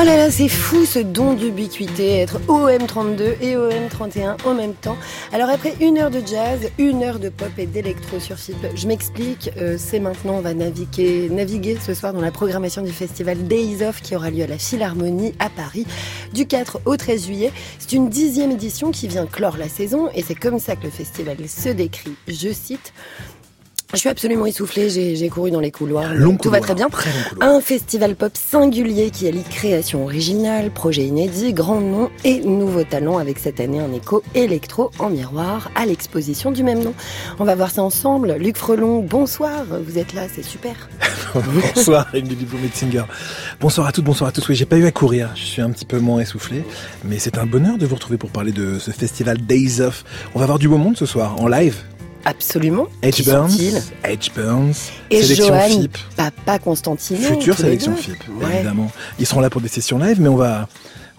Oh là là, c'est fou ce don d'ubiquité, être OM32 et OM31 en même temps. Alors après une heure de jazz, une heure de pop et d'électro sur FIP, je m'explique, euh, c'est maintenant, on va naviguer, naviguer ce soir dans la programmation du festival Days Off qui aura lieu à la Philharmonie à Paris du 4 au 13 juillet. C'est une dixième édition qui vient clore la saison et c'est comme ça que le festival se décrit, je cite. Je suis absolument essoufflée, j'ai couru dans les couloirs. Tout va très bien. Un festival pop singulier qui allie création originale, projet inédit, grand nom et nouveaux talents avec cette année un écho électro en miroir à l'exposition du même nom. On va voir ça ensemble. Luc Frelon, bonsoir. Vous êtes là, c'est super. bonsoir, Emily diplômée Singer. Bonsoir à toutes, bonsoir à tous. Oui, j'ai pas eu à courir. Je suis un petit peu moins essoufflé. Mais c'est un bonheur de vous retrouver pour parler de ce festival Days Off. On va voir du beau monde ce soir en live. Absolument. Edge Burns, Edge Burns, et sélection FIP. Papa Constantino. Future sélection FIP, évidemment. Ils seront là pour des sessions live, mais on va,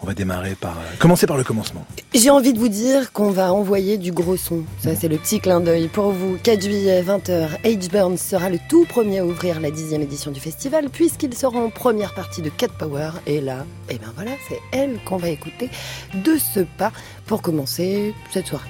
on va démarrer par, euh, commencer par le commencement. J'ai envie de vous dire qu'on va envoyer du gros son. Ça, c'est le petit clin d'œil pour vous. 4 juillet, 20h, Edge Burns sera le tout premier à ouvrir la dixième édition du festival, puisqu'il sera en première partie de Cat Power. Et là, eh ben voilà, c'est elle qu'on va écouter de ce pas pour commencer cette soirée.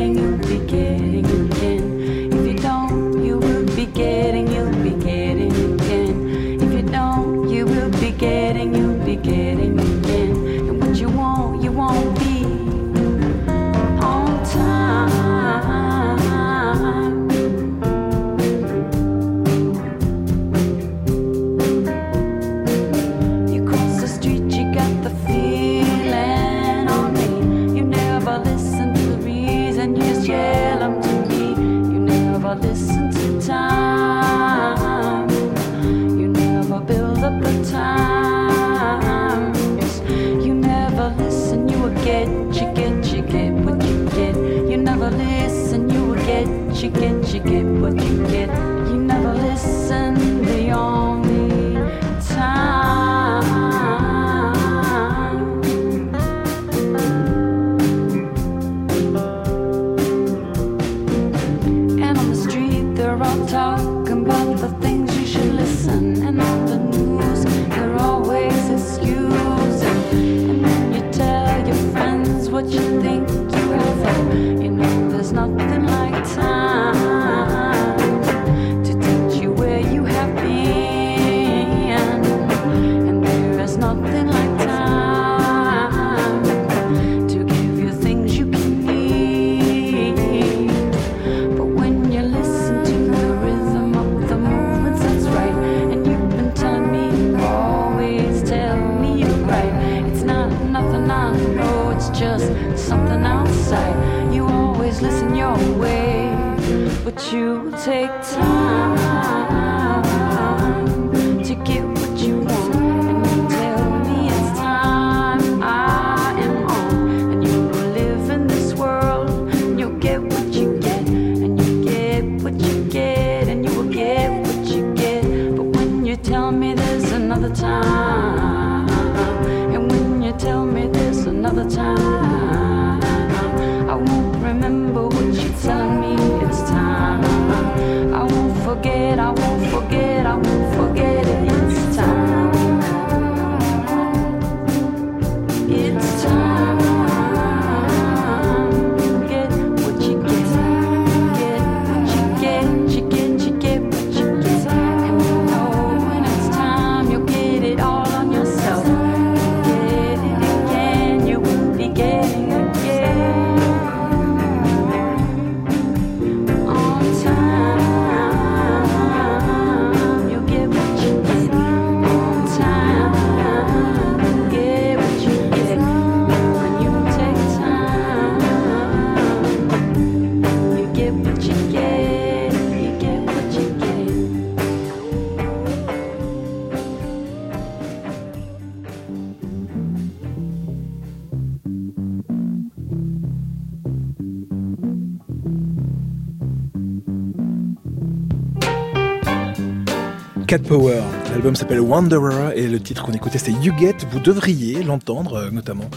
L'album s'appelle Wanderer et le titre qu'on écoutait c'est You Get. Vous devriez l'entendre, euh, notamment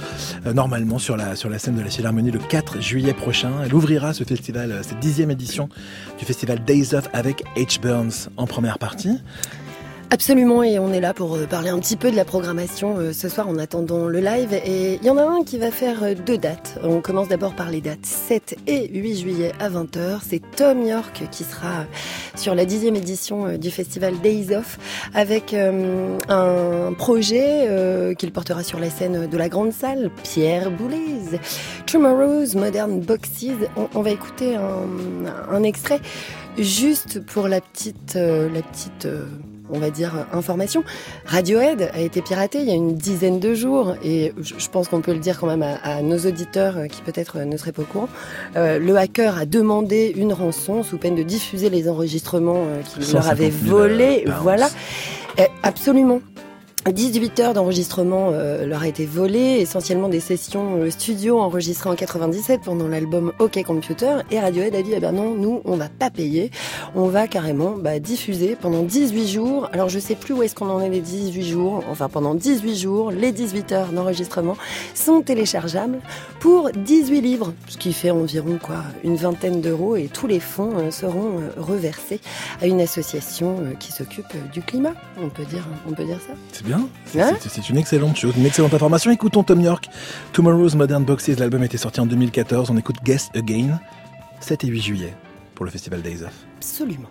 euh, normalement sur la, sur la scène de la Philharmonie le 4 juillet prochain. Elle ouvrira ce festival, euh, cette dixième édition du festival Days of avec H. Burns en première partie. Absolument, et on est là pour euh, parler un petit peu de la programmation euh, ce soir en attendant le live. Et il y en a un qui va faire euh, deux dates. On commence d'abord par les dates 7 et 8 juillet à 20h. C'est Tom York qui sera sur la dixième édition du festival Days Off avec un projet qu'il portera sur la scène de la grande salle, Pierre Boulez. Tomorrow's Modern Boxes. On, va écouter un, un, extrait juste pour la petite, la petite on va dire, information. Radiohead a été piraté il y a une dizaine de jours et je pense qu'on peut le dire quand même à, à nos auditeurs qui peut-être ne seraient pas au courant. Euh, le hacker a demandé une rançon sous peine de diffuser les enregistrements euh, qu'il leur avait volés. Voilà. Absolument. 18 heures d'enregistrement euh, leur a été volé, essentiellement des sessions euh, studio enregistrées en 97 pendant l'album OK Computer. Et Radiohead a dit, eh ben non, nous, on va pas payer. On va carrément bah, diffuser pendant 18 jours. Alors je sais plus où est-ce qu'on en est les 18 jours. Enfin, pendant 18 jours, les 18 heures d'enregistrement sont téléchargeables pour 18 livres, ce qui fait environ quoi une vingtaine d'euros. Et tous les fonds euh, seront euh, reversés à une association qui s'occupe du climat. On peut dire, on peut dire ça. C'est une excellente chose, une excellente information. Écoutons Tom York. Tomorrow's Modern Boxes. L'album a été sorti en 2014. On écoute Guess Again. 7 et 8 juillet pour le festival Days Off. Absolument.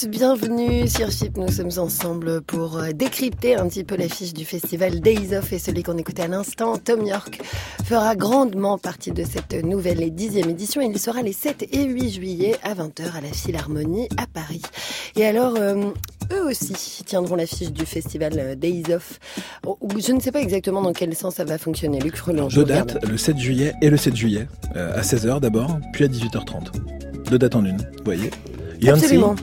20h11 minutes, bienvenue sur Chip. Nous sommes ensemble pour euh, décrypter un petit peu l'affiche du festival Days Off et celui qu'on écoutait à l'instant. Tom York fera grandement partie de cette nouvelle et dixième édition. Il sera les 7 et 8 juillet à 20h à la Philharmonie à Paris. Et alors, euh, eux aussi tiendront l'affiche du festival euh, Days Off. Oh, Je ne sais pas exactement dans quel sens ça va fonctionner. Luc Freland, je Deux dates, le 7 juillet et le 7 juillet, euh, à 16h d'abord, puis à 18h30. Deux dates en une, vous voyez. Yancy Absolument.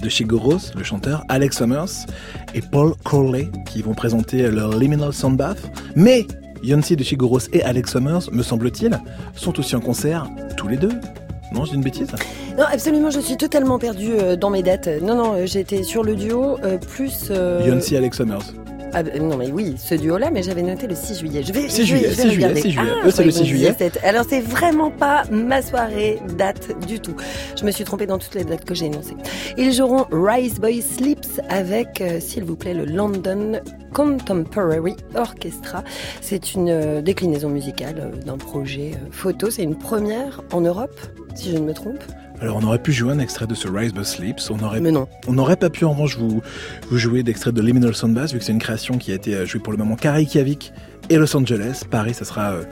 De Chigoros, le chanteur, Alex Summers et Paul Corley qui vont présenter leur Liminal Soundbath. Mais Yancy de Chigoros et Alex Summers, me semble-t-il, sont aussi en concert tous les deux. Non, dis une bêtise? Non, absolument, je suis totalement perdue euh, dans mes dates. Non, non, euh, j'étais sur le duo euh, plus. euh, Yancy, Alex Summers. Ah, bah, non, mais oui, ce duo-là, mais j'avais noté le 6 juillet. Je vais, 6 je vais- juillet, je vais 6 juillet, regarder. 6 juillet. Ah, c'est le je croyais 6 juillet. Alors, c'est vraiment pas ma soirée date du tout. Je me suis trompée dans toutes les dates que j'ai énoncées. Ils joueront Rise Boy Sleeps avec, euh, s'il vous plaît, le London Contemporary Orchestra. C'est une euh, déclinaison musicale euh, d'un projet photo. C'est une première en Europe, si je ne me trompe. Alors on aurait pu jouer un extrait de ce Rise But Sleeps, on aurait Mais non. On n'aurait pas pu en revanche vous, vous jouer d'extrait de Liminal Soundbass vu que c'est une création qui a été euh, jouée pour le moment Reykjavik et Los Angeles. Paris, ça sera euh,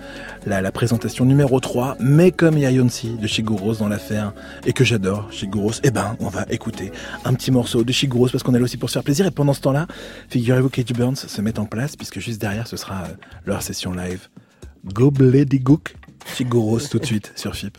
la, la présentation numéro 3. Mais comme il y a Yonsi de Shiguros dans l'affaire et que j'adore Shiguros, eh ben on va écouter un petit morceau de Shiguros parce qu'on est là aussi pour se faire plaisir. Et pendant ce temps-là, figurez-vous qu'Edge Burns se met en place puisque juste derrière ce sera euh, leur session live. Go Blady Gook, Shiguros tout de suite sur FIP.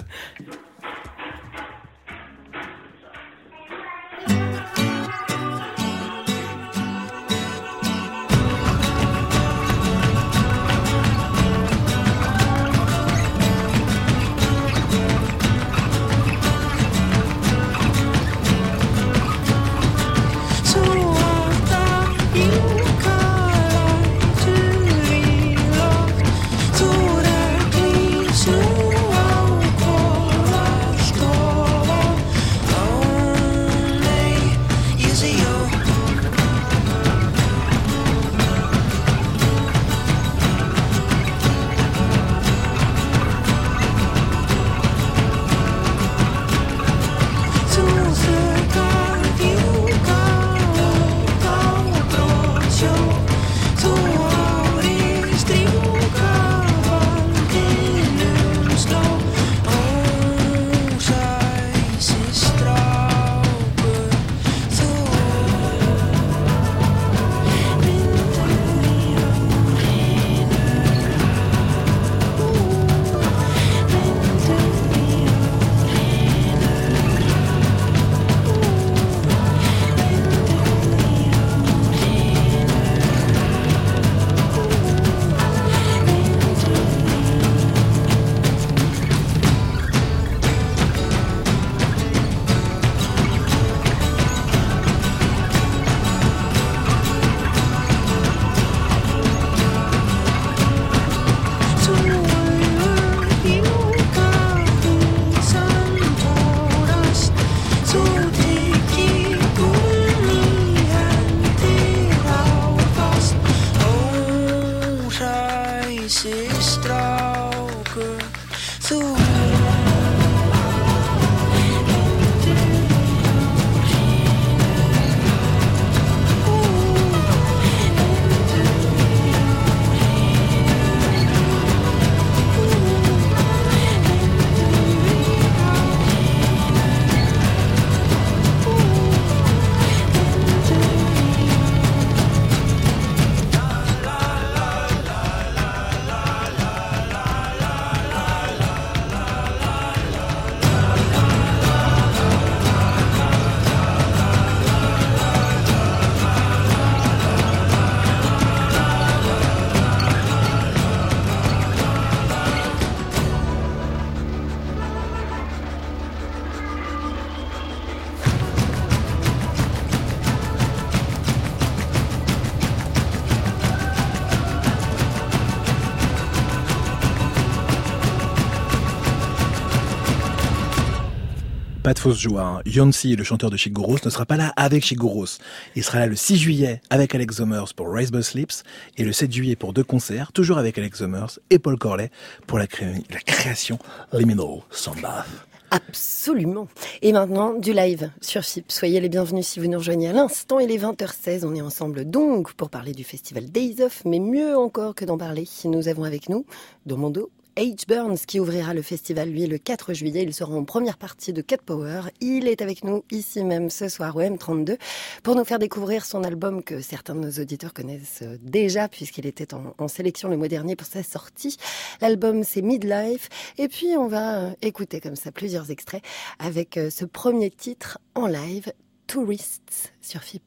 Fausse joie. Yonsi, le chanteur de Shiguros, ne sera pas là avec Shiguros. Il sera là le 6 juillet avec Alex Summers pour Rise Bus Sleeps et le 7 juillet pour deux concerts, toujours avec Alex Summers et Paul Corley pour la, cré- la création Liminal Soundbath. Absolument. Et maintenant, du live sur FIP. Soyez les bienvenus si vous nous rejoignez à l'instant. Il est 20h16. On est ensemble donc pour parler du festival Days Off, mais mieux encore que d'en parler, nous avons avec nous, dos, H. Burns qui ouvrira le festival lui le 4 juillet. Il sera en première partie de Cat Power. Il est avec nous ici même ce soir au M32 pour nous faire découvrir son album que certains de nos auditeurs connaissent déjà puisqu'il était en, en sélection le mois dernier pour sa sortie. L'album c'est Midlife et puis on va euh, écouter comme ça plusieurs extraits avec euh, ce premier titre en live Tourists sur FIP.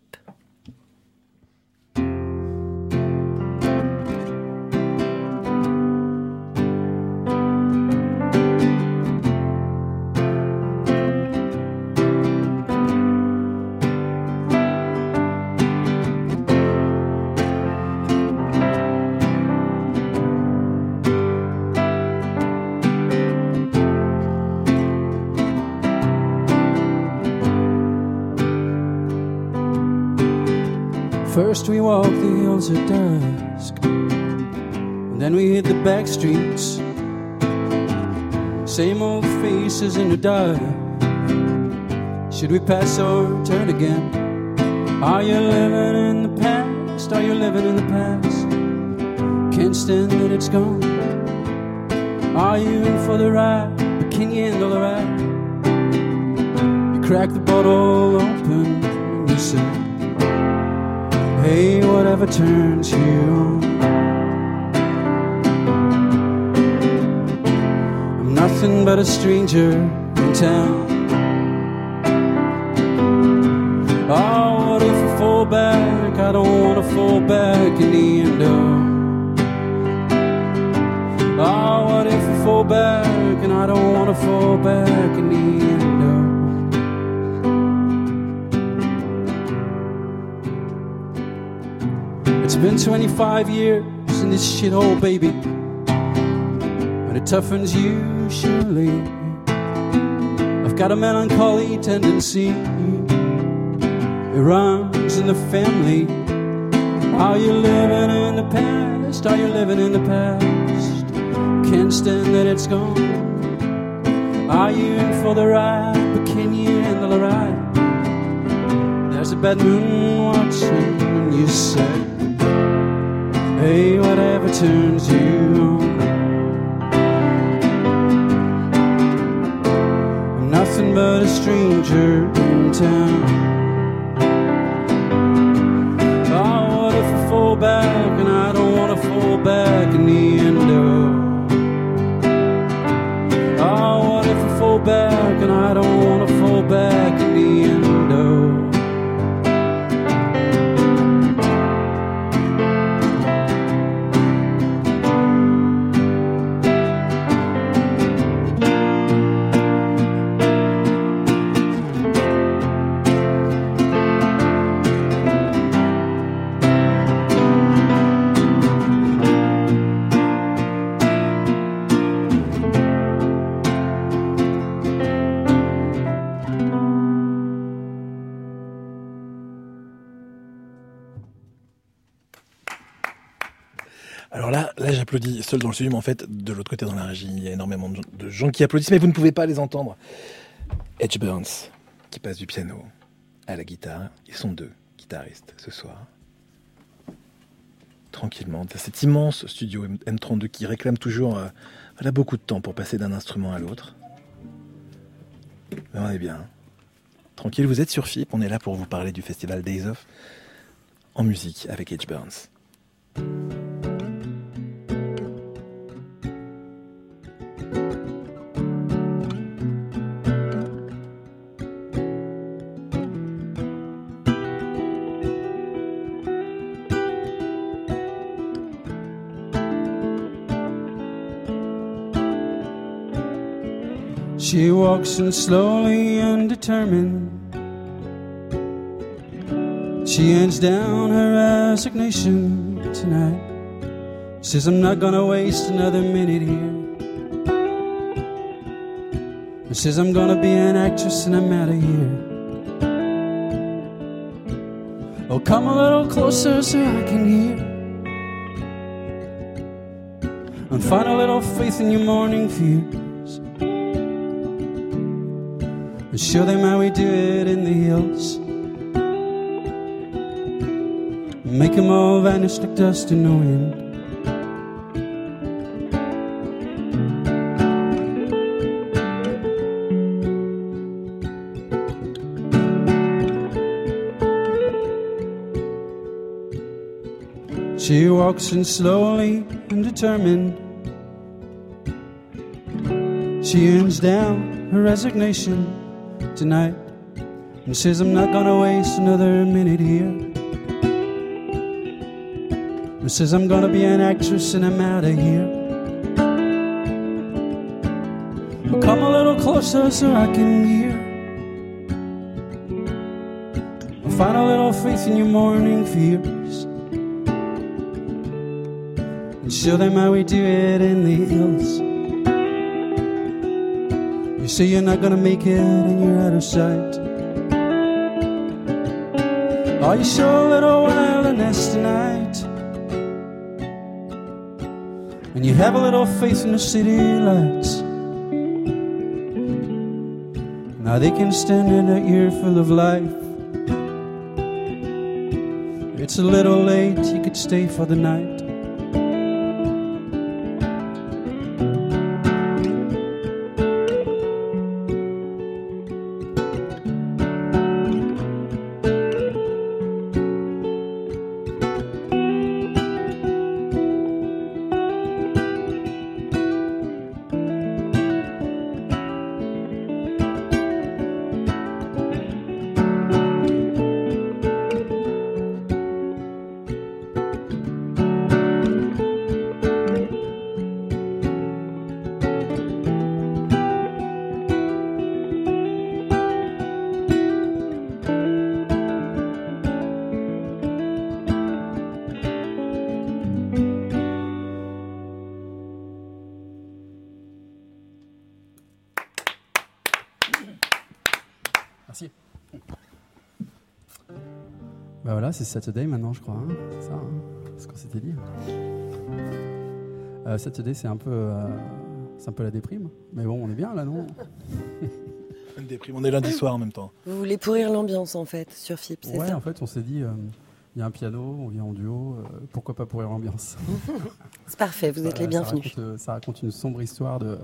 First we walk the hills at dusk, and then we hit the back streets. Same old faces in the dark. Should we pass or turn again? Are you living in the past? Are you living in the past? Can't stand that it's gone. Are you in for the ride? But can you handle the ride? You crack the bottle open and you say. Hey, whatever turns you on. I'm nothing but a stranger in town. Oh, what if I fall back? I don't wanna fall back in the end. Oh, oh what if I fall back? And I don't wanna fall back in the It's been 25 years in this shithole, baby. And it toughens you, surely. I've got a melancholy tendency. It runs in the family. Are you living in the past? Are you living in the past? Can't stand that it's gone. Are you in for the ride? But can you handle the ride? There's a bad moon watching, you say. Hey, whatever turns you on. I'm nothing but a stranger in town. Seul dans le studio, mais en fait, de l'autre côté dans la régie, il y a énormément de gens, qui applaudissent, mais vous ne pouvez pas les entendre. Edge Burns, qui passe du piano à la guitare. Ils sont deux guitaristes ce soir. Tranquillement, dans cet immense studio M- M32 qui réclame toujours euh, beaucoup de temps pour passer d'un instrument à l'autre. Mais on est bien. Tranquille, vous êtes sur FIP, on est là pour vous parler du festival Days Off en musique avec Edge Burns. She walks in slowly and determined. She hands down her resignation tonight. Says, I'm not gonna waste another minute here. And says, I'm gonna be an actress and I'm out of here. Oh, come a little closer so I can hear. And find a little faith in your morning fears. Show them how we do it in the hills. Make them all vanish like dust in the wind. She walks in slowly and determined. She hands down her resignation tonight and says, I'm not gonna waste another minute here. And says, I'm gonna be an actress and I'm out of here. Well, come a little closer so I can hear. I'll find a little faith in your morning fears. And show them how we do it in the hills. Say you're not gonna make it and you're out of sight. Are you show a little wilderness tonight? And you have a little faith in the city lights. Now they can stand in a year full of life. It's a little late, you could stay for the night. C'est Saturday maintenant, je crois. hein. C'est ça, hein. C'est ce qu'on s'était dit. Euh, Saturday, c'est un peu, euh, c'est un peu la déprime. Mais bon, on est bien là, non? Une déprime. On est lundi soir en même temps. Vous voulez pourrir l'ambiance en fait sur FIP, c'est Ouais, ça? en fait, on s'est dit, euh, il y a un piano, on vient en duo, euh, pourquoi pas pourrir l'ambiance? C'est parfait, vous êtes les ça bienvenus. raconte, euh, Ça raconte une sombre histoire de,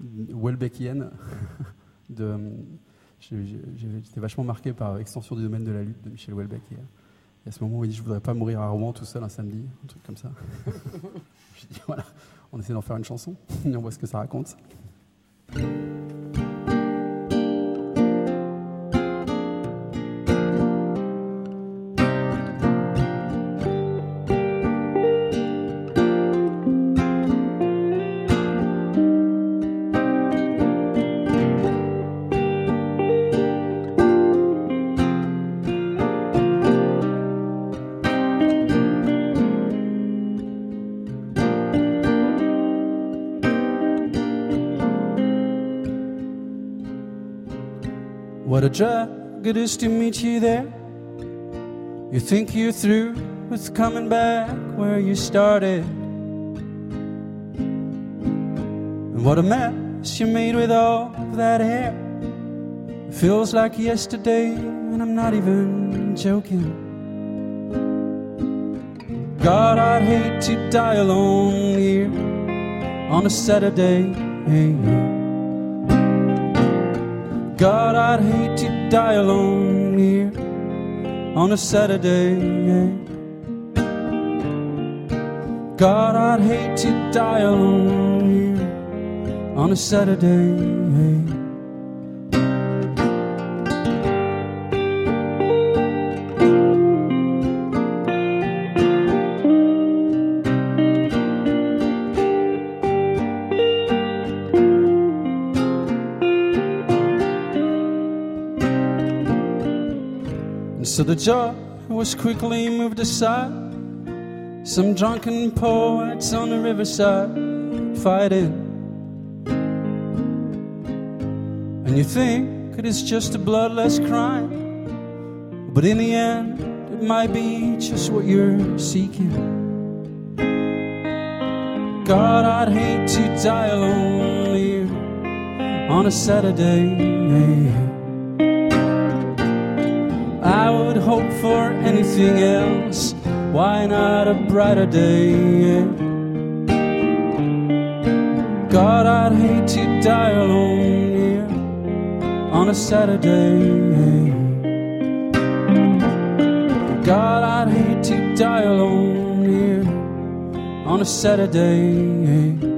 de Welbeckienne. de, J'étais vachement marqué par Extension du domaine de la lutte de Michel Houellebecq. Et, euh, et à ce moment où il dit Je voudrais pas mourir à Rouen tout seul un samedi, un truc comme ça. J'ai dit Voilà, on essaie d'en faire une chanson et on voit ce que ça raconte. A drag it is to meet you there. You think you're through with coming back where you started. And what a mess you made with all that hair. It feels like yesterday, and I'm not even joking. God, I'd hate to die alone here on a Saturday. God, I'd hate to die alone here on a Saturday. God, I'd hate to die alone here on a Saturday. The joy was quickly moved aside. Some drunken poets on the riverside fighting. And you think it is just a bloodless crime. But in the end, it might be just what you're seeking. God, I'd hate to die alone here on a Saturday. Hope for anything else. Why not a brighter day? God, I'd hate to die alone here on a Saturday. God, I'd hate to die alone here on a Saturday.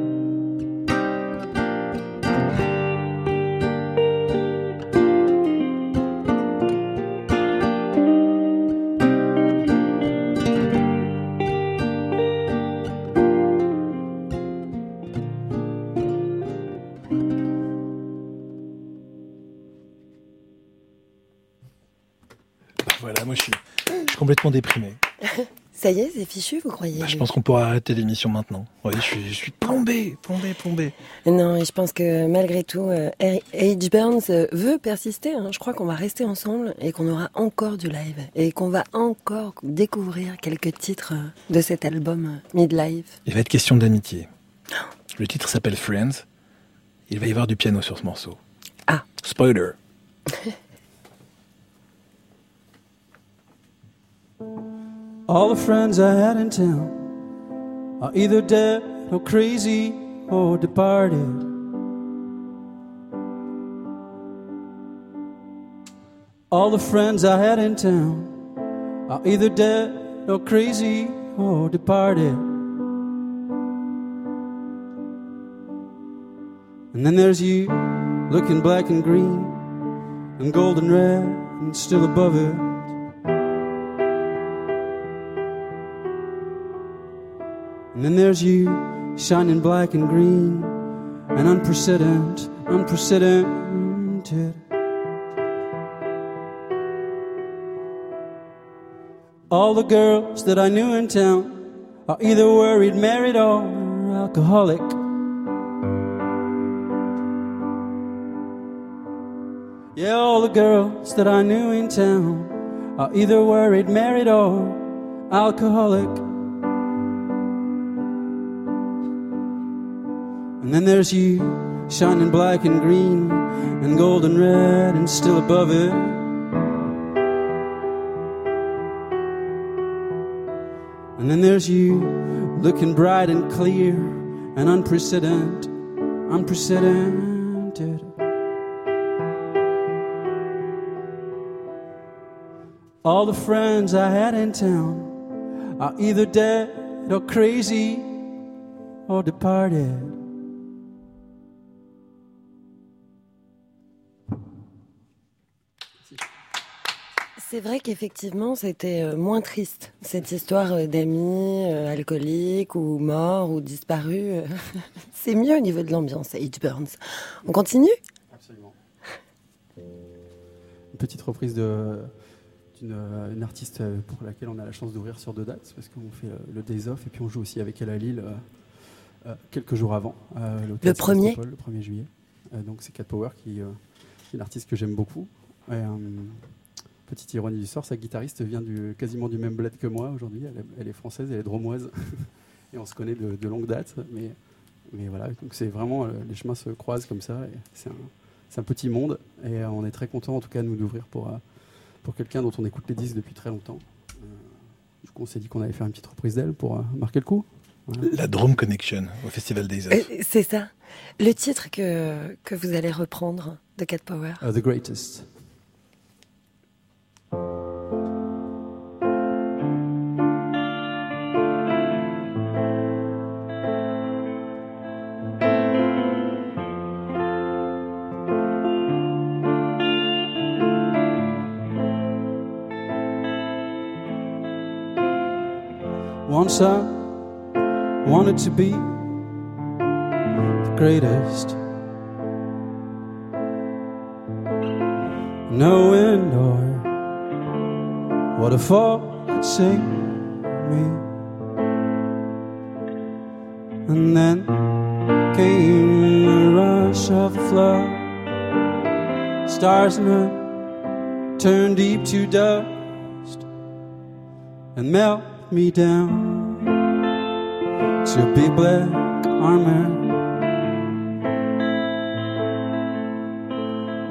Complètement déprimé. Ça y est, c'est fichu, vous croyez Bah, je pense qu'on pourra arrêter l'émission maintenant. Oui, je suis, je suis plombé, plombé, plombé. Non, et je pense que malgré tout, euh, H. Burns euh, veut persister. hein. Je crois qu'on va rester ensemble et qu'on aura encore du live et qu'on va encore découvrir quelques titres euh, de cet album Midlife. Il va être question d'amitié. Le titre s'appelle Friends. Il va y avoir du piano sur ce morceau. Ah. Spoiler. All the friends I had in town are either dead or crazy or departed. All the friends I had in town are either dead or crazy or departed. And then there's you looking black and green and gold and red and still above it. And then there's you, shining black and green, and unprecedented, unprecedented. All the girls that I knew in town are either worried, married, or alcoholic. Yeah, all the girls that I knew in town are either worried, married, or alcoholic. And then there's you, shining black and green, and gold and red, and still above it. And then there's you, looking bright and clear, and unprecedented, unprecedented. All the friends I had in town are either dead or crazy or departed. C'est vrai qu'effectivement, c'était euh, moins triste, cette histoire euh, d'amis euh, alcooliques ou morts ou disparus. C'est mieux au niveau de l'ambiance, H. Burns. On continue? Absolument. Une petite reprise de d'une euh, une artiste pour laquelle on a la chance d'ouvrir sur deux dates, parce qu'on fait le Days Off et puis on joue aussi avec elle à Lille euh, quelques jours avant. euh, Le premier? Le 1er juillet. Euh, donc c'est Cat Power qui, euh, qui est une artiste que j'aime beaucoup. Et, euh, petite ironie du sort, sa guitariste vient du, quasiment du même bled que moi aujourd'hui. Elle, est- elle est française, elle est dromoise. et on se connaît de, de longue date. Mais, mais voilà, donc c'est vraiment, euh, les chemins se croisent comme ça. C'est un, petit monde. Et euh, on est très content, en tout cas, nous d'ouvrir pour, euh, pour quelqu'un dont on écoute les disques depuis très longtemps. Du coup, on s'est dit qu'on allait faire une petite reprise d'elle pour marquer le coup. Voilà. La Drone Connection au Festival Off. Euh, C'est ça. Le titre que, que vous allez reprendre de Cat Power? Uh, the Greatest. Once I wanted to be the greatest. No wind or waterfall could save me. And then came the rush of the flood. Stars her turned deep to dust and melt me down to be black armor.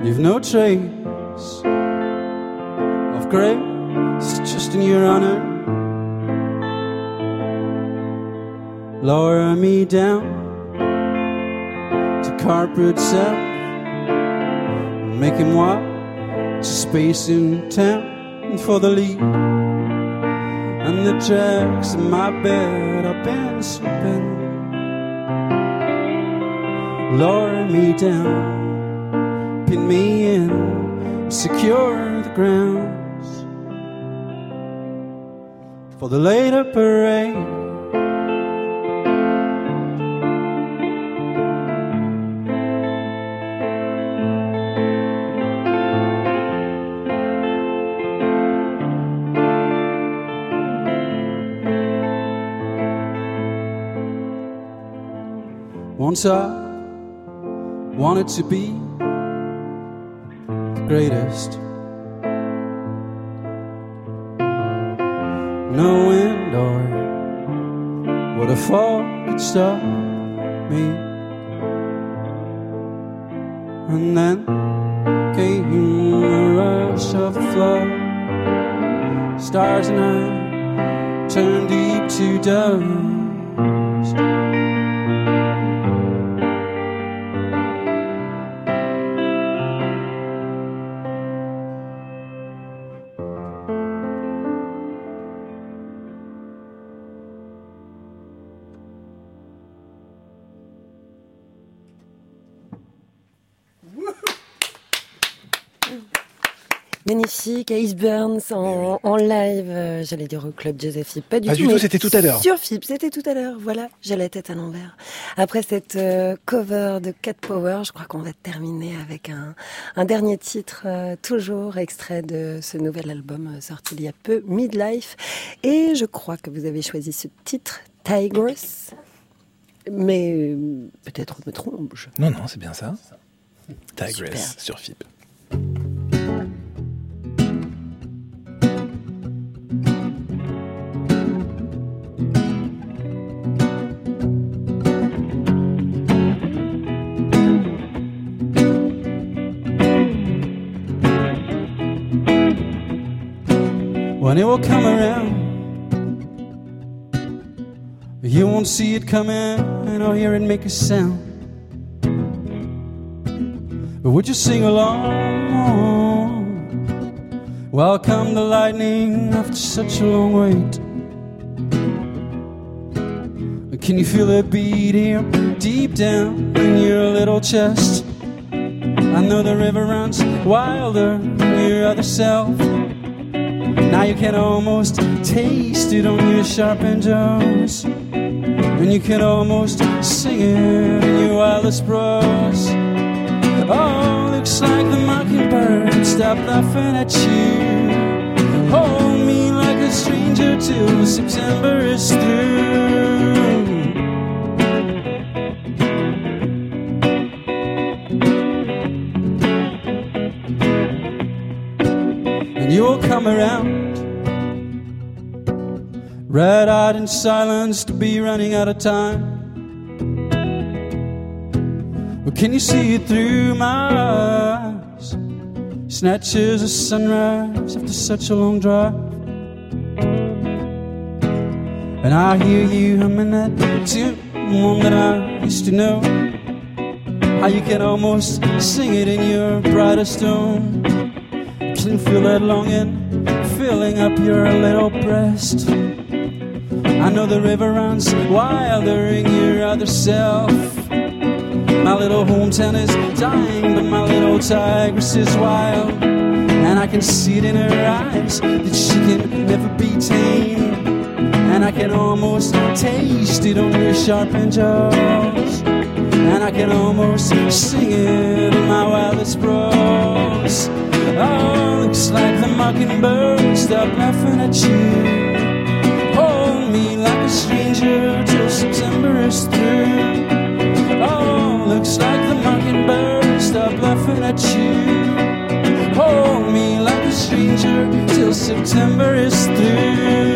Leave no trace of grace just in your honor. Lower me down to carpet self. Make him walk to space in town for the lead. And the tracks in my bed I've been sleeping. Lower me down, pin me in, secure the grounds for the later parade. Once I wanted to be the greatest. No wind or waterfall could stop me. And then came a rush of flood. Stars and I turned deep to dust. Magnifique, Ace Burns en, en live, euh, j'allais dire au club Josephine, pas du Pas tout. tout, c'était tout à l'heure. Sur FIP, c'était tout à l'heure, voilà, j'ai la tête à l'envers. Après cette euh, cover de Cat Power, je crois qu'on va terminer avec un, un dernier titre, euh, toujours extrait de ce nouvel album sorti il y a peu, Midlife. Et je crois que vous avez choisi ce titre, Tigress. Mais peut-être me trompe-je. Non, non, c'est bien ça. Tigress sur FIP. Will come around. You won't see it coming or hear it make a sound. But would you sing along? Welcome the lightning after such a long wait. Can you feel it beat here deep down in your little chest? I know the river runs wilder than your other self. Now you can almost taste it on your sharpened jaws. And you can almost sing it in your wildest prose. Oh, looks like the mockingbird stopped laughing at you. Hold me like a stranger till September is through. and you'll come around. Red eyed and silenced to be running out of time. But can you see it through my eyes? Snatches of sunrise after such a long drive. And I hear you humming that tune, one that I used to know. How you can almost sing it in your brightest tone. Can you feel that longing filling up your little breast? I know the river runs wilder in your other self. My little hometown is dying, but my little tigress is wild. And I can see it in her eyes that she can never be tamed. And I can almost taste it on your sharpened jaws. And I can almost sing it in my wildest prose. Oh, looks like the mockingbird stopped laughing at you. Is through. Oh, looks like the mockingbird stopped laughing at you. Hold me like a stranger till September is through.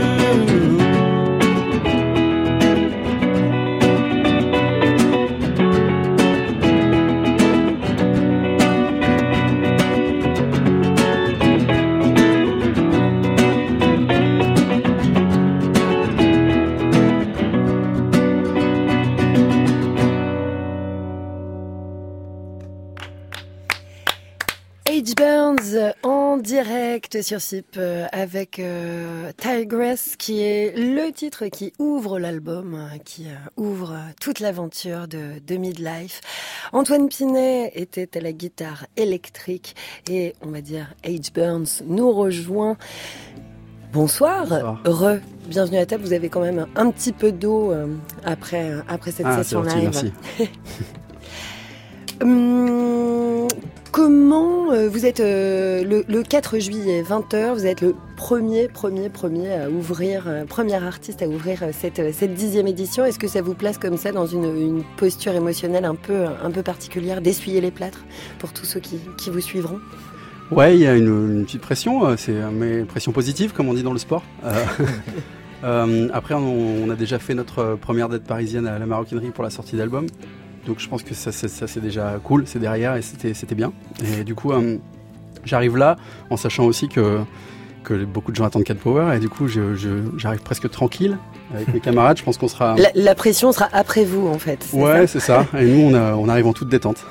Sur SIP euh, avec euh, Tigress qui est le titre qui ouvre l'album, euh, qui euh, ouvre toute l'aventure de, de Midlife. Antoine Pinet était à la guitare électrique et on va dire H. Burns nous rejoint. Bonsoir, Bonsoir. re, bienvenue à table. Vous avez quand même un petit peu d'eau euh, après, après cette Ah, session live. merci. Hum, comment euh, vous êtes euh, le, le 4 juillet 20h, vous êtes le premier, premier, premier à ouvrir, euh, premier artiste à ouvrir cette, cette dixième édition. Est-ce que ça vous place comme ça dans une, une posture émotionnelle un peu, un peu particulière, d'essuyer les plâtres pour tous ceux qui, qui vous suivront? Ouais, il y a une, une petite pression, c'est mais pression positive comme on dit dans le sport. Euh, euh, après, on, on a déjà fait notre première date parisienne à la Maroquinerie pour la sortie d'album, donc je pense que ça, ça, ça, c'est déjà cool, c'est derrière et c'était c'était bien. Et du coup, euh, j'arrive là en sachant aussi que que beaucoup de gens attendent Cat Power et du coup, j'arrive presque tranquille avec mes camarades. Je pense qu'on sera la, la pression sera après vous en fait. ouais, c'est ça. Et nous, on, a- on arrive en toute détente.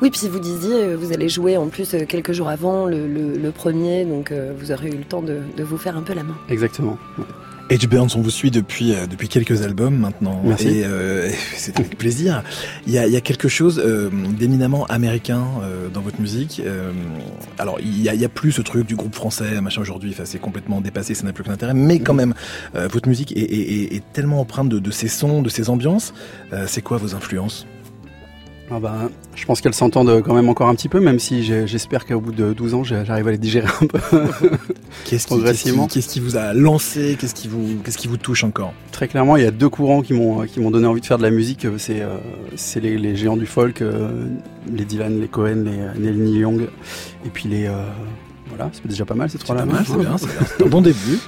Oui, puis vous disiez, euh, vous allez jouer en plus euh, quelques jours avant le, le- le premier, donc vous aurez eu le temps de, de vous faire un peu la main. Exactement. H. Burns, on vous suit depuis, euh, depuis quelques albums maintenant. Merci. Et euh, c'est avec plaisir. Il y a, il y a quelque chose euh, d'éminemment américain euh, dans votre musique. Euh, alors, il y, a, a plus ce truc du groupe français, machin aujourd'hui. Enfin, c'est complètement dépassé, ça n'a plus aucun intérêt. Mais quand même, euh, votre musique est, est- est- est tellement empreinte de, de ces sons, de ces ambiances. Euh, c'est quoi vos influences? Ah bah, je pense qu'elles s'entendent quand même encore un petit peu, même si j'espère qu'au bout de 12 ans, j'arrive à les digérer un peu. Qu'est-ce qui, qui, qu'est-ce qui vous a lancé? Qu'est-ce qui qui vous touche encore? Très clairement, il y a deux courants qui m'ont donné envie de faire de la musique. euh, C'est euh, les, les géants du folk, euh, les Dylan, les Cohen, les euh, Neil Neil Young, et puis les euh, voilà, c'est déjà pas mal ces trois-là. c'est bien, c'est un bon début.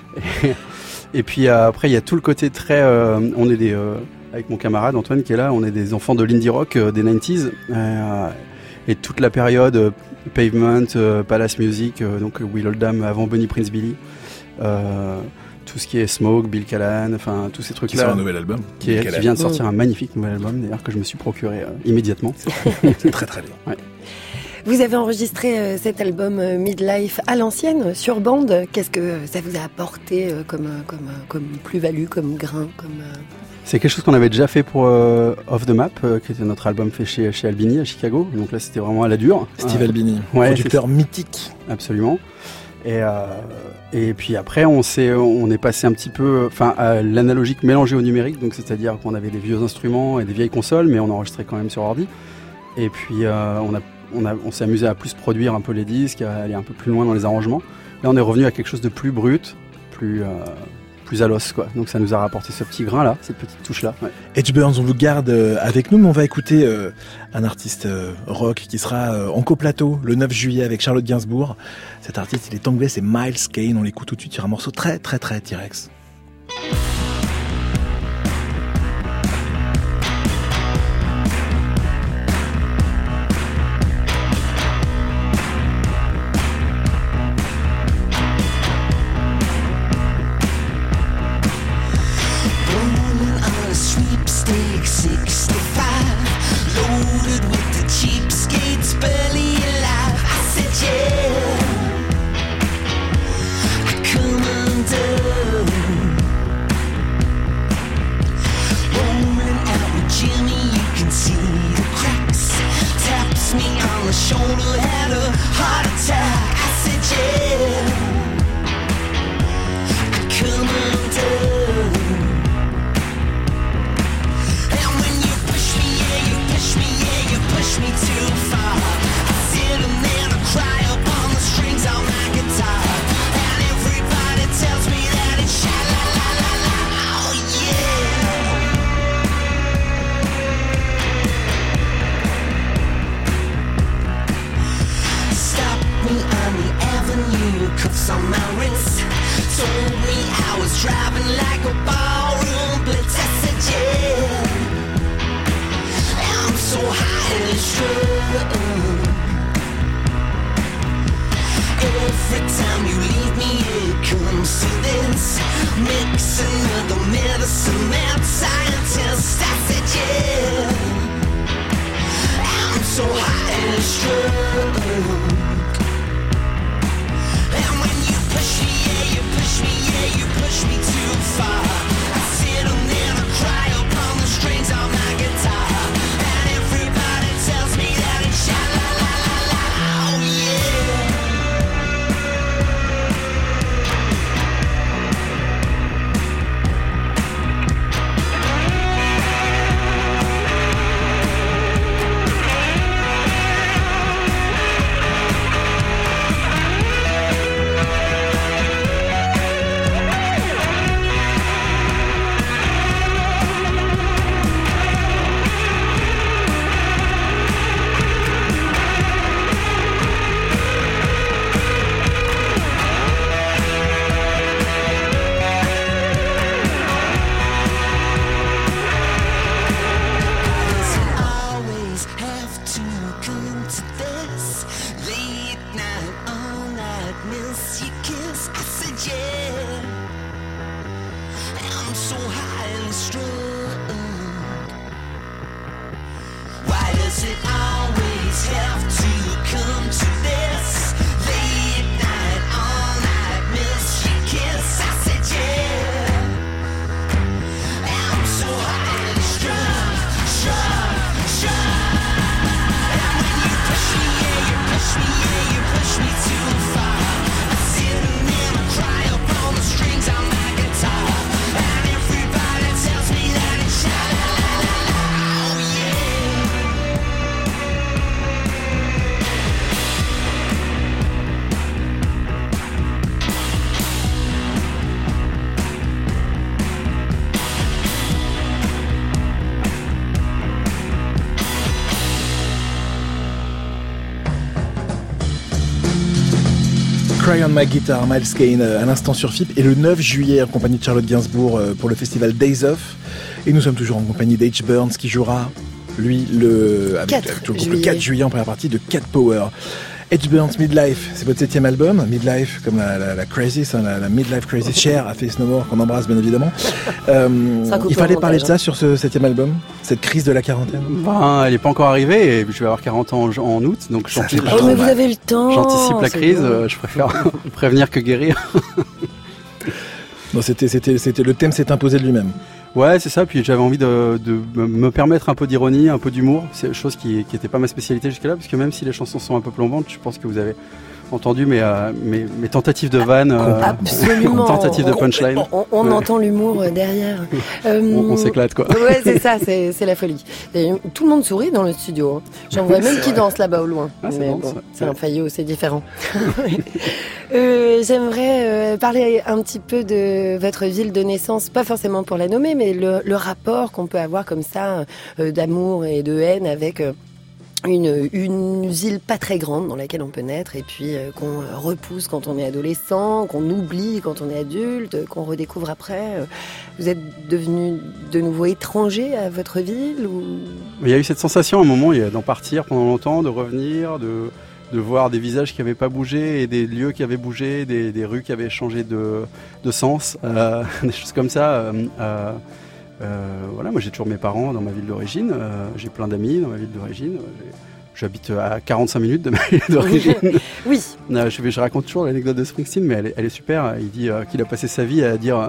Et puis euh, après, il y a tout le côté très. euh, on est des. Avec mon camarade Antoine qui est là, on est des enfants de l'indie rock euh, des 90s. euh, et toute la période euh, Pavement, euh, Palace Music, euh, donc Will Oldham avant Bunny Prince Billy. euh, tout ce qui est Smoke, Bill Callahan, enfin tous ces Qui trucs-là. sort un nouvel album. qui, est- qui vient de sortir un magnifique nouvel album d'ailleurs que je me suis procuré euh, immédiatement. C'est très très bien. Vous avez enregistré euh, cet album euh, Midlife à l'ancienne, sur bande. Qu'est-ce que ça vous a apporté euh, comme, comme, comme plus-value, comme grain comme, C'est quelque chose qu'on avait déjà fait pour euh, Off the Map, euh, qui était notre album fait chez, chez Albini à Chicago. Donc là c'était vraiment à la dure. Steve Euh, Albini, ouais, producteur mythique. Absolument. Et, euh, et puis après, on, s'est, on est passé un petit peu enfin, à l'analogique mélangé au numérique, donc c'est-à-dire qu'on avait des vieux instruments et des vieilles consoles, mais on enregistrait quand même sur ordi. Et puis euh, on, a, on, s'est amusé à plus produire un peu les disques, à aller un peu plus loin dans les arrangements. Là, on est revenu à quelque chose de plus brut, plus, euh, à l'os, quoi. Donc ça nous a rapporté ce petit grain-là, cette petite touche-là. ouais. Edge Burns, on vous garde euh, avec nous, mais on va écouter euh, un artiste rock qui sera en coplateau le 9 juillet avec Charlotte Gainsbourg. Cet artiste, il est anglais, c'est Miles Kane. On l'écoute tout de suite sur un morceau très très très T-Rex. Avenue, cuffs on my wrist. Told me I was driving like a ballroom blitz. I said, yeah. I'm so high and strung. Every time you leave me, it comes to this. Mixing with the medicine man scientist. I said, yeah. I'm so high and strung. Push me too far. I sit and then I cry upon the strings Cry on My Guitar, Miles Kane, euh, à l'instant sur FIP, et le 9 juillet en compagnie de Charlotte Gainsbourg euh, pour le festival Days Off. Et nous sommes toujours en compagnie d'H. Burns qui jouera, lui, le, avec, 4 avec tout le groupe, le juillet. 4 juillet en première partie de Cat Power. H. Burns Midlife, c'est votre septième album, Midlife, comme la, la, la Crisis, hein, la, la Midlife Crisis, Cher a fait Snowmore, qu'on embrasse bien évidemment. Euh, il fallait parler de montage, ça sur ce septième album, cette crise de la quarantaine. Ben, elle n'est pas encore arrivée et je vais avoir 40 ans en, en août, donc j'anticipe Oh, mais vous avez le temps. j'anticipe la crise. euh, Je préfère prévenir que guérir. Non, c'était, c'était, c'était, le thème s'est imposé de lui-même. Ouais, c'est ça. Puis j'avais envie de, me- me permettre un peu d'ironie, un peu d'humour. C'est chose qui n'était pas ma spécialité jusque-là, parce que même si les chansons sont un peu plombantes, je pense que vous avez entendu mes, euh, mes, mes tentatives de vannes, euh, Absolument. tentatives de punchline. On, on Ouais. entend l'humour euh, derrière. Euh, On, on s'éclate quoi. Ouais, c'est ça, c'est la folie. Et tout le monde sourit dans le studio. hein. J'en vois même qui dansent là-bas au loin. Ah, c'est bon, bon, un faillot, c'est différent. J'aimerais parler un petit peu de votre ville de naissance, pas forcément pour la nommer, mais le, le rapport qu'on peut avoir comme ça d'amour et de haine avec. Une, une ville pas très grande dans laquelle on peut naître et puis euh, qu'on euh, repousse quand on est adolescent, qu'on oublie quand on est adulte, qu'on redécouvre après. Euh, Vous êtes devenu de nouveau étranger à votre ville Il y a eu cette sensation à un moment d'en partir pendant longtemps, de revenir, de, de voir des visages qui n'avaient pas bougé et des lieux qui avaient bougé, des, des rues qui avaient changé de, de sens, des choses comme ça. Voilà, moi j'ai toujours mes parents dans ma ville d'origine, euh, j'ai plein d'amis dans ma ville d'origine. euh, J'habite à 45 minutes de ma ville d'origine. Oui, Euh, je, je raconte toujours l'anecdote de Springsteen, mais elle est, elle est super. Il dit euh, qu'il a passé sa vie à dire, euh,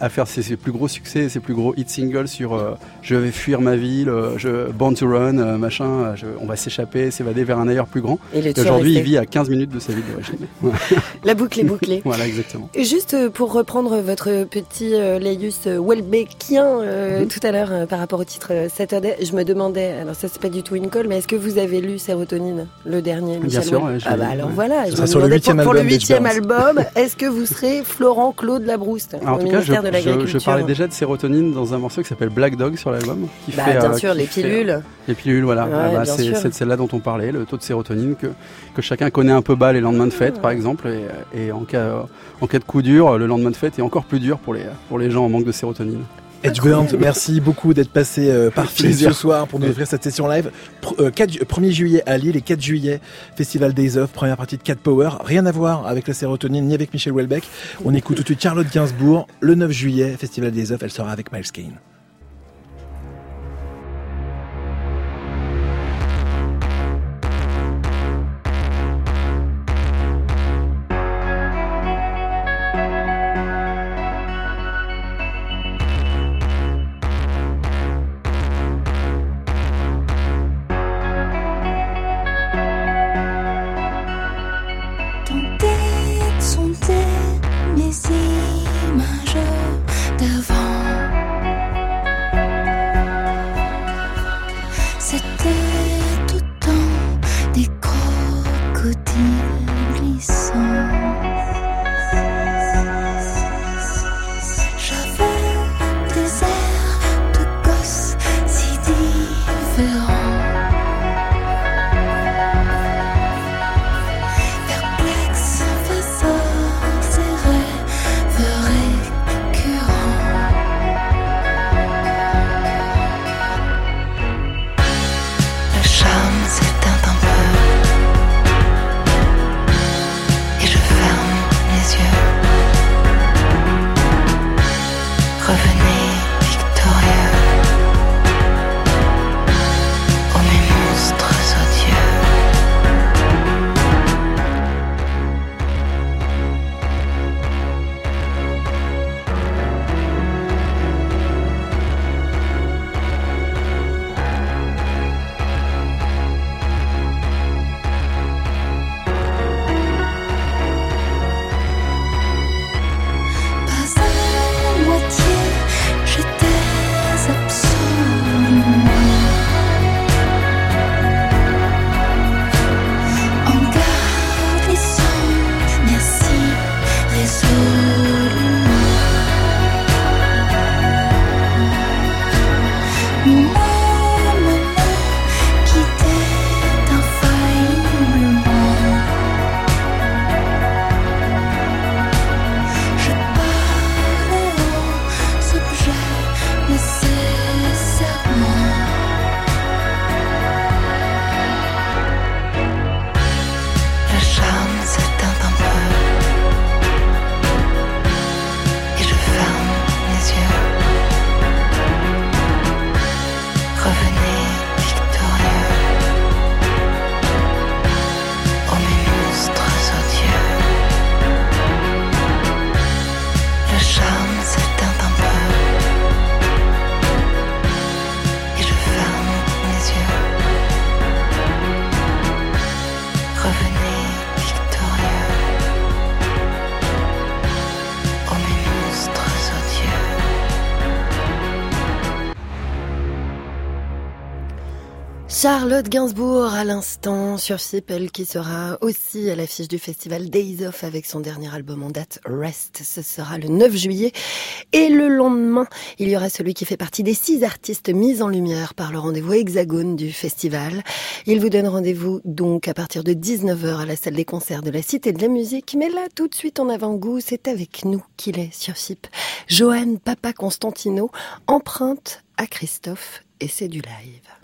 à faire ses, ses plus gros succès, ses plus gros hit singles sur euh, Je vais fuir ma ville, euh, je, Born to Run, euh, machin, je- on va s'échapper, s'évader vers un ailleurs plus grand. et Aujourd'hui, il vit à 15 minutes de sa ville d'origine. La boucle est bouclée. voilà, exactement. Et Juste pour reprendre votre petit euh, laïus euh, Welbeckien euh, Mhm. tout à l'heure euh, par rapport au titre euh, Saturday, je me demandais, alors ça c'est pas du tout une colle, mais est-ce que vous avez lu Sérotonine, le dernier Bien Michel sûr, ouais, je Ah bah lu, alors ouais. voilà, je me sur le demandais huitième pour, pour le album huitième album, est-ce que vous serez Florent Claude Labrouste Alors, en tout cas, je, de je- l'Agriculture je parlais déjà de sérotonine dans un morceau qui s'appelle Black Dog sur l'album. qui Bah fait, bien euh, sûr, les fait, euh, pilules. Les pilules, voilà. Ouais, Ah bah, c'est celle-là dont on parlait, le taux de sérotonine que, que chacun connaît un peu bas les lendemains de fête, par exemple. Et, et en, cas, en cas de coup dur, le lendemain de fête est encore plus dur pour les, pour les gens en manque de sérotonine. Edge merci beaucoup d'être passé euh, par Philippe ce soir pour nous offrir cette session live. Pr- euh, 4 ju- 1er juillet à Lille et 4 juillet, Festival Days Off, première partie de Cat Power. Rien à voir avec la sérotonine ni avec Michel Houellebecq. On écoute tout de suite Charlotte Gainsbourg. Le 9 juillet, Festival Days Off, elle sera avec Miles Kane. Charlotte Gainsbourg à l'instant sur elle qui sera aussi à l'affiche du festival Days Off avec son dernier album en date Rest. Ce sera le 9 juillet. Et le lendemain, il y aura celui qui fait partie des six artistes mis en lumière par le rendez-vous Hexagone du festival. Il vous donne rendez-vous donc à partir de 19h à la salle des concerts de la Cité de la Musique. Mais là, tout de suite en avant-goût, c'est avec nous qu'il est sur FIP. Johan Papa Constantino emprunte à Christophe et c'est du live.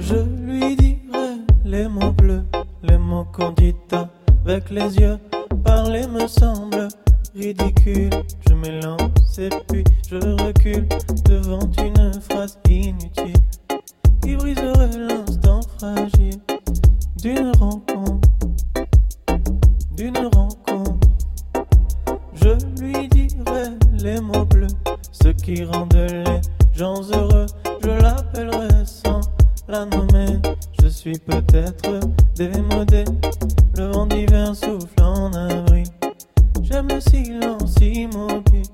Je lui dirai les mots bleus, les mots qu'on dit avec les yeux. Parler me semble ridicule. Je m'élance et puis je recule devant une phrase inutile qui briserait l'instant fragile d'une rencontre. D'une rencontre. Je lui dirai les mots bleus, ceux qui rendent les gens heureux. Je l'appellerai sans Je suis peut-être démodé. Le vent d'hiver souffle en avril. J'aime le silence immobile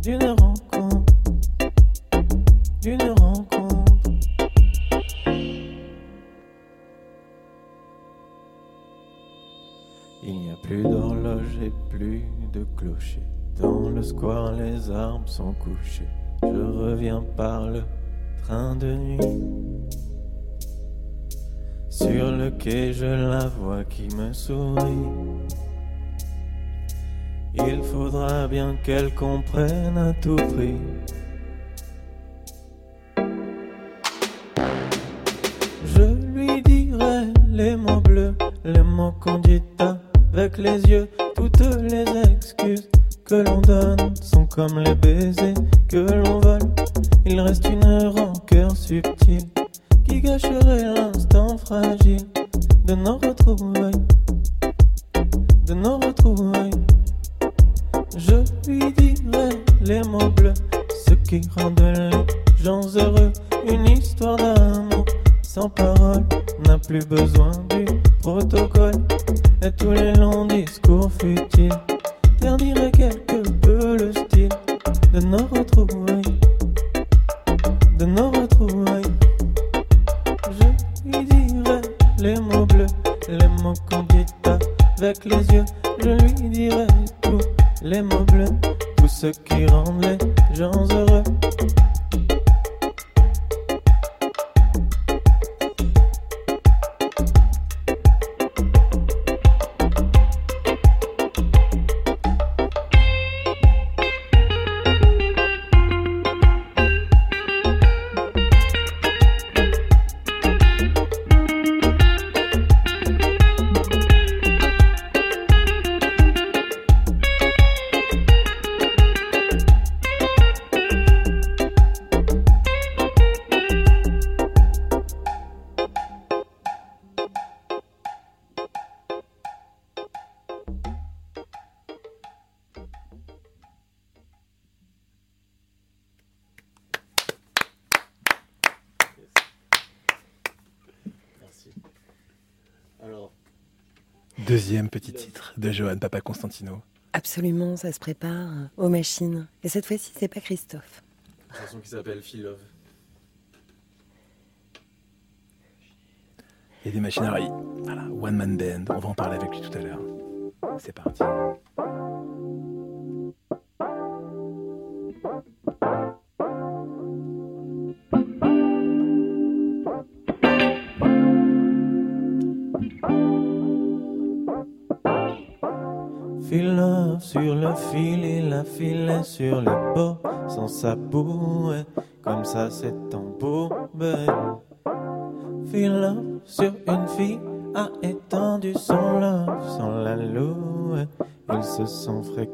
d'une rencontre. D'une rencontre. Il n'y a plus d'horloge et plus de clocher. Dans le square, les arbres sont couchés. Je reviens par le train de nuit. Sur le quai, je la vois qui me sourit. Il faudra bien qu'elle comprenne à tout prix. Je lui dirai les mots bleus, les mots qu'on avec les yeux. Toutes les excuses que l'on donne sont comme les baisers que l'on vole. Il reste une rancœur subtile qui gâcherait l'instant fragile de nos retrouvailles. De nos retrouvailles. Je lui dirai les mots bleus, ce qui rendent les gens heureux. Une histoire d'amour sans parole n'a plus besoin du protocole. Et tous les longs discours futiles terniraient quelque peu le style de nos retrouvailles. Avec les yeux. Je lui dirai tous les mots bleus, tout ce qui rendent les gens heureux. Deuxième petit titre de Johan Papa Constantino. Absolument, ça se prépare aux machines. Et cette fois-ci, c'est pas Christophe. Une chanson qui s'appelle Feel Love. Il y a des machineries. Voilà, One Man Band. On va en parler avec lui tout à l'heure. C'est parti. Sans sabouet comme ça c'est embourbé love sur une fille a étendu son love sans la louer. Ils se sont fréquentés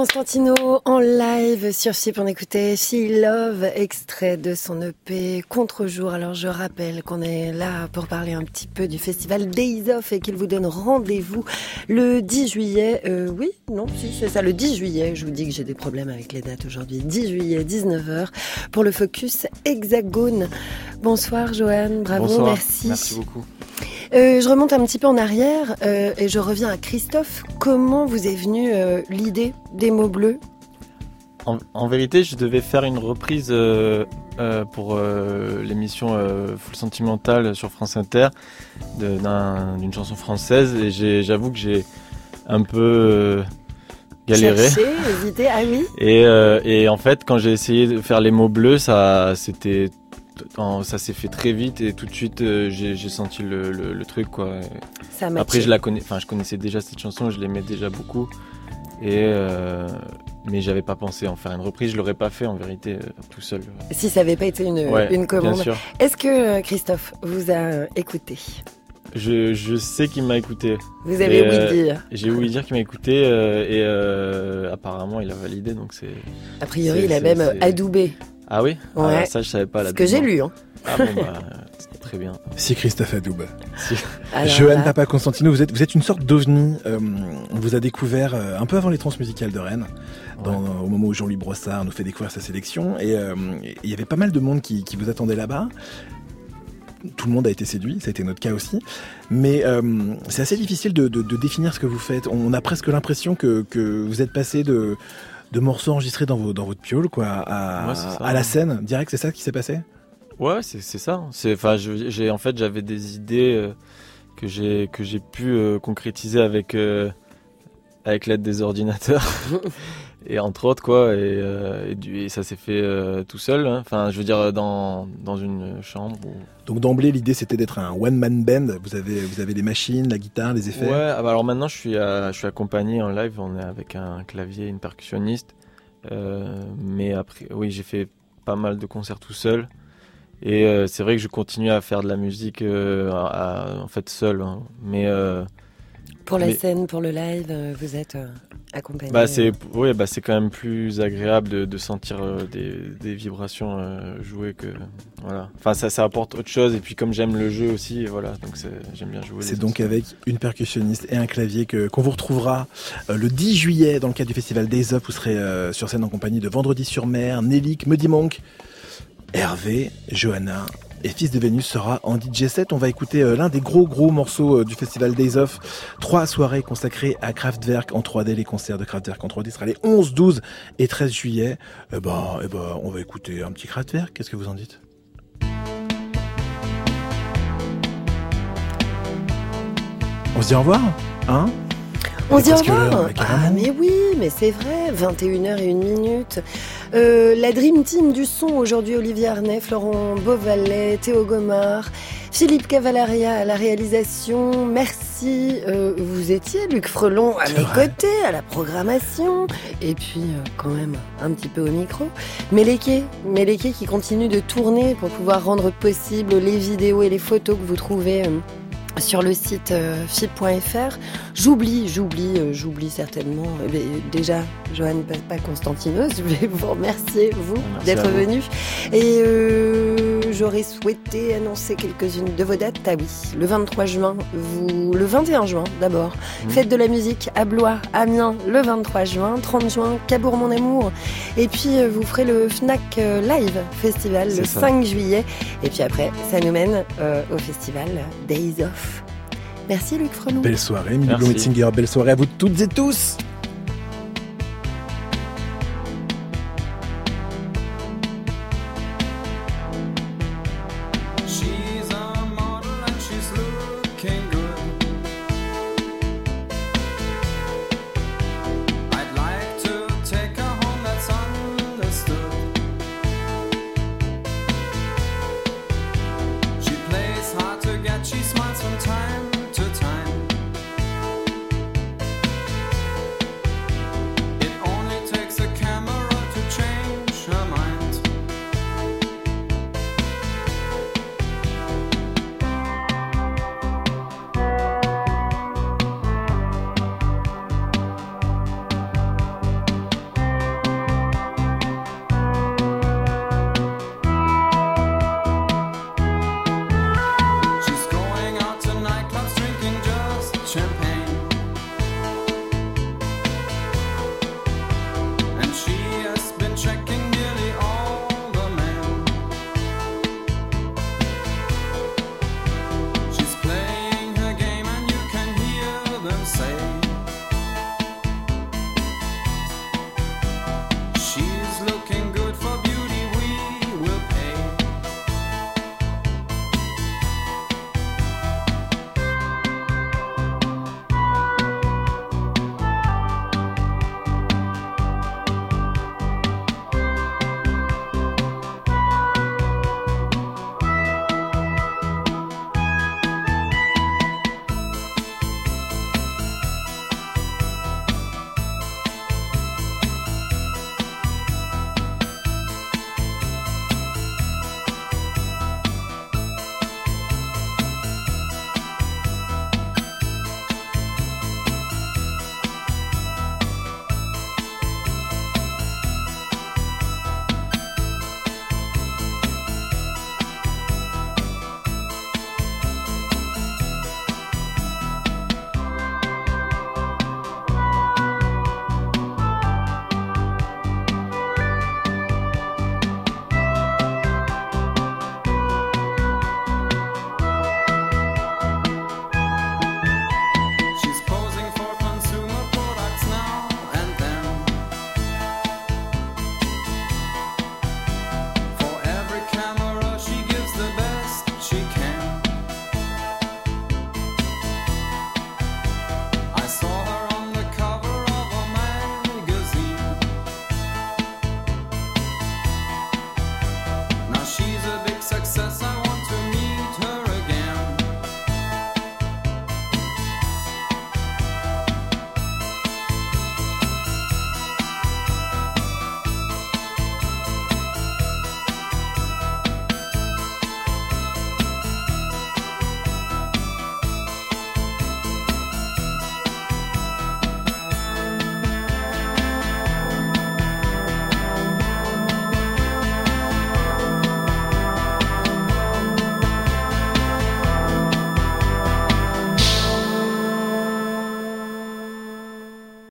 Constantino en live sur Chip. On écoutait She Love, extrait de son EP Contre-jour. Alors je rappelle qu'on est là pour parler un petit peu du festival Days Off et qu'il vous donne rendez-vous le 10 juillet. Euh, oui, non, si, c'est ça, le 10 juillet. Je vous dis que j'ai des problèmes avec les dates aujourd'hui. 10 juillet, 19h, pour le focus Hexagone. Bonsoir Johan, bravo, Bonsoir. merci. Merci beaucoup. Euh, je remonte un petit peu en arrière euh, et je reviens à Christophe. Comment vous est venue euh, l'idée des mots bleus? En, en vérité, je devais faire une reprise pour l'émission Full Sentimental sur France Inter d'une chanson française et j'avoue que j'ai un peu galéré. Chercher, hésiter, ah oui Et, et en fait, quand j'ai essayé de faire les mots bleus, ça, c'était, en- ça s'est fait très vite et tout de suite, euh, j'ai senti le, le- le truc quoi. Ça Après, je la connais, enfin, je connaissais déjà cette chanson, je l'aimais déjà beaucoup. Et euh, mais j'avais pas pensé en faire une reprise, je l'aurais pas fait en vérité euh, tout seul. Si ça n'avait pas été une, Ouais, une bien commande. Est-ce que Christophe vous a écouté? Je, je sais qu'il m'a écouté. Vous avez Et, oui euh, dire. J'ai ouï dire qu'il m'a écouté et apparemment il a validé donc c'est. A priori, il a même adoubé. Ah oui. Ouais. Ah, ça je savais pas. ce que j'ai lu. Hein. Ah bon, bah, c'est très bien. Si Christophe Adoub. Alors Johan Papa Constantino, vous êtes, vous êtes une sorte d'ovni. Euh, on vous a découvert euh, un peu avant les transmusicales de Rennes, dans, au moment où Jean-Louis Brossard nous fait découvrir sa sélection. Et euh, et il y avait pas mal de monde qui, qui vous attendait là-bas. Tout le monde a été séduit, ça a été notre cas aussi. Mais euh, c'est assez difficile de, de- de définir ce que vous faites. On a presque l'impression que, que vous êtes passé de, de morceaux enregistrés dans, vos, dans votre piole quoi, à, Ouais, c'est ça. à la scène. Direct, c'est ça qui s'est passé? Ouais, c'est c'est ça. C'est enfin je- j'ai en fait j'avais des idées euh, que j'ai que j'ai pu euh, concrétiser avec euh, avec l'aide des ordinateurs et entre autres quoi et, euh, et, du- et ça s'est fait euh, tout seul. hein. Enfin je veux dire dans dans une chambre. Où... Donc d'emblée, l'idée c'était d'être un one-man band. Vous avez, vous avez les machines, la guitare, les effets. Ouais. ah bah alors maintenant je suis à- je suis accompagné en live. On est avec un clavier, une percussionniste. Euh, mais après oui j'ai fait pas mal de concerts tout seul. Et euh, c'est vrai que je continue à faire de la musique euh, à- à- en fait seul. hein. Mais euh, pour la mais- scène, pour le live, euh, vous êtes euh, accompagné. bah c'est ouais bah c'est quand même plus agréable de, de sentir euh, des, des vibrations euh, jouer que voilà. Enfin ça ça apporte autre chose et puis comme j'aime le jeu aussi voilà donc c'est- j'aime bien jouer. C'est donc instruments. avec une percussionniste et un clavier que qu'on vous retrouvera euh, le 10 juillet dans le cadre du festival Days Up. Vous serez euh, sur scène en compagnie de Vendredi sur Mer, Nelly, Muddy Monk, Hervé, Johanna. Et Fils de Vénus sera en DJ set. On va écouter euh, l'un des gros gros morceaux euh, du festival Days Off. Trois soirées consacrées à Kraftwerk en 3D. Les concerts de Kraftwerk en 3D sera les 11, 12 et 13 juillet. Eh ben, eh ben, on va écouter un petit Kraftwerk. Qu'est-ce que vous en dites? On se dit au revoir, hein? On se dit au revoir carrément. Ah mais oui, mais c'est vrai, 21h et 1 minute. Euh, la Dream Team du son aujourd'hui, Olivier Arnay, Florent Beauvalet, Théo Gomard, Philippe Cavalaria à la réalisation. Merci. Euh, vous étiez, Luc Frelon, à mes vrai. côtés, à la programmation. Et puis, euh, quand même, un petit peu au micro. Méléké, Méléké qui continue de tourner pour pouvoir rendre possible les vidéos et les photos que vous trouvez sur le site euh, fib.fr. J'oublie, j'oublie, euh, j'oublie certainement. Euh, déjà, Johan pas Constantinos, je voulais vous remercier, vous, d'être venu. Et euh, j'aurais souhaité annoncer quelques-unes de vos dates. Ah oui, le 23 juin, vous, le 21 juin d'abord, Mhm. fête de la musique à Blois, Amiens, le 23 juin, 30 juin, Cabourg mon amour. Et puis vous ferez le Fnac Live Festival le C'est ça. 5 juillet. Et puis après, ça nous mène euh, au festival Days Off. Merci Luc Frenou. Belle soirée, Emily Merci. Blometzinger. Belle soirée à vous toutes et tous.